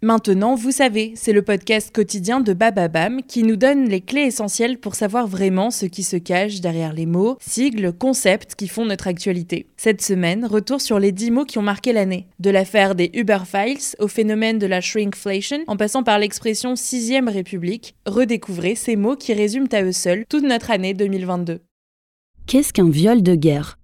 Maintenant, vous savez, c'est le podcast quotidien de Bababam qui nous donne les clés essentielles pour savoir vraiment ce qui se cache derrière les mots, sigles, concepts qui font notre actualité. Cette semaine, retour sur les 10 mots qui ont marqué l'année. De l'affaire des Uber Files au phénomène de la shrinkflation, en passant par l'expression 6ème République, redécouvrez ces mots qui résument à eux seuls toute notre année 2022. Qu'est-ce qu'un viol de guerre?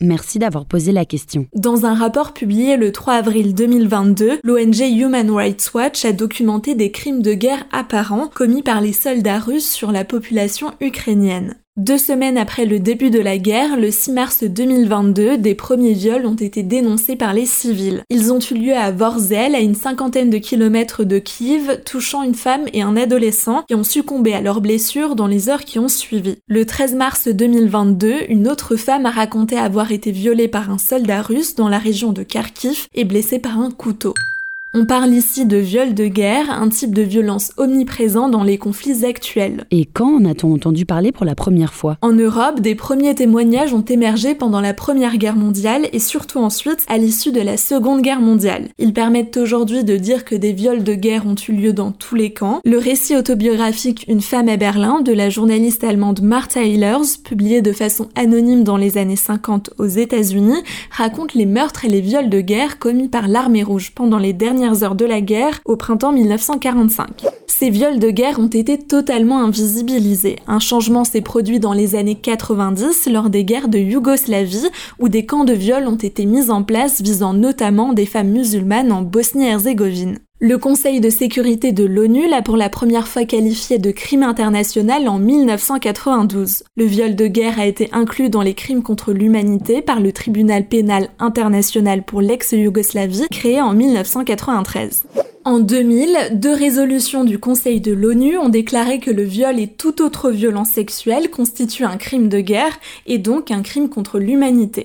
Merci d'avoir posé la question. Dans un rapport publié le 3 avril 2022, l'ONG Human Rights Watch a documenté des crimes de guerre apparents commis par les soldats russes sur la population ukrainienne. Deux semaines après le début de la guerre, le 6 mars 2022, des premiers viols ont été dénoncés par les civils. Ils ont eu lieu à Vorzel, à une cinquantaine de kilomètres de Kiev, touchant une femme et un adolescent qui ont succombé à leurs blessures dans les heures qui ont suivi. Le 13 mars 2022, une autre femme a raconté avoir été violée par un soldat russe dans la région de Kharkiv et blessée par un couteau. On parle ici de viol de guerre, un type de violence omniprésent dans les conflits actuels. Et quand en a-t-on entendu parler pour la première fois? En Europe, des premiers témoignages ont émergé pendant la Première Guerre mondiale et surtout ensuite à l'issue de la Seconde Guerre mondiale. Ils permettent aujourd'hui de dire que des viols de guerre ont eu lieu dans tous les camps. Le récit autobiographique Une femme à Berlin de la journaliste allemande Martha Ehlers, publié de façon anonyme dans les années 50 aux États-Unis, raconte les meurtres et les viols de guerre commis par l'armée rouge pendant les dernières heures de la guerre au printemps 1945. Ces viols de guerre ont été totalement invisibilisés. Un changement s'est produit dans les années 90 lors des guerres de Yougoslavie où des camps de viol ont été mis en place visant notamment des femmes musulmanes en Bosnie-Herzégovine. Le Conseil de sécurité de l'ONU l'a pour la première fois qualifié de crime international en 1992. Le viol de guerre a été inclus dans les crimes contre l'humanité par le Tribunal pénal international pour l'ex-Yougoslavie créé en 1993. En 2000, deux résolutions du Conseil de l'ONU ont déclaré que le viol et toute autre violence sexuelle constituent un crime de guerre et donc un crime contre l'humanité.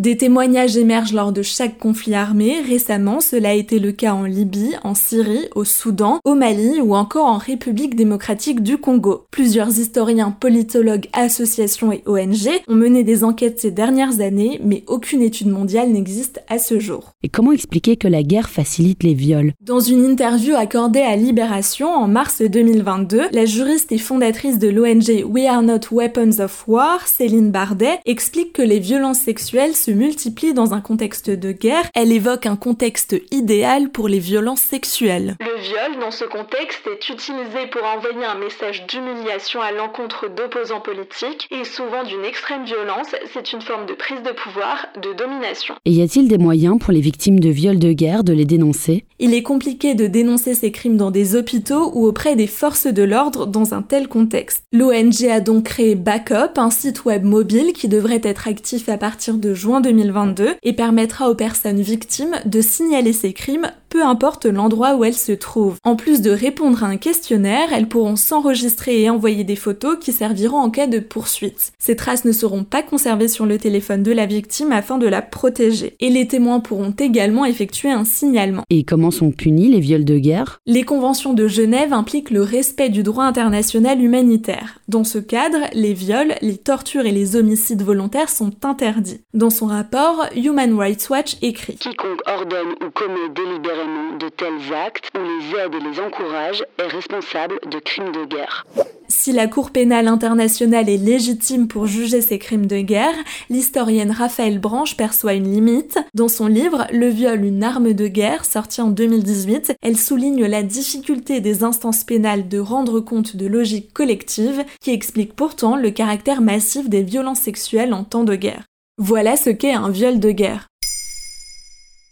Des témoignages émergent lors de chaque conflit armé. Récemment, cela a été le cas en Libye, en Syrie, au Soudan, au Mali ou encore en République démocratique du Congo. Plusieurs historiens, politologues, associations et ONG ont mené des enquêtes ces dernières années, mais aucune étude mondiale n'existe à ce jour. Et comment expliquer que la guerre facilite les viols? Dans une interview accordée à Libération en mars 2022, la juriste et fondatrice de l'ONG We Are Not Weapons of War, Céline Bardet, explique que les violences sexuelles se multiplie dans un contexte de guerre, elle évoque un contexte idéal pour les violences sexuelles. Le viol, dans ce contexte, est utilisé pour envoyer un message d'humiliation à l'encontre d'opposants politiques et souvent d'une extrême violence. C'est une forme de prise de pouvoir, de domination. Et y a-t-il des moyens pour les victimes de viols de guerre de les dénoncer? Il est compliqué de dénoncer ces crimes dans des hôpitaux ou auprès des forces de l'ordre dans un tel contexte. L'ONG a donc créé Backup, un site web mobile qui devrait être actif à partir de juin 2022 et permettra aux personnes victimes de signaler ces crimes peu importe l'endroit où elles se trouvent. En plus de répondre à un questionnaire, elles pourront s'enregistrer et envoyer des photos qui serviront en cas de poursuite. Ces traces ne seront pas conservées sur le téléphone de la victime afin de la protéger. Et les témoins pourront également effectuer un signalement. Et comment sont punis les viols de guerre? Les conventions de Genève impliquent le respect du droit international humanitaire. Dans ce cadre, les viols, les tortures et les homicides volontaires sont interdits. Dans son rapport, Human Rights Watch écrit Quiconque ordonne ou commet délibérément de tels actes ou les aide et les encourage est responsable de crimes de guerre. Si la Cour pénale internationale est légitime pour juger ces crimes de guerre, l'historienne Raphaël Branche perçoit une limite. Dans son livre Le viol, une arme de guerre, sorti en 2018, elle souligne la difficulté des instances pénales de rendre compte de logique collective qui explique pourtant le caractère massif des violences sexuelles en temps de guerre. Voilà ce qu'est un viol de guerre.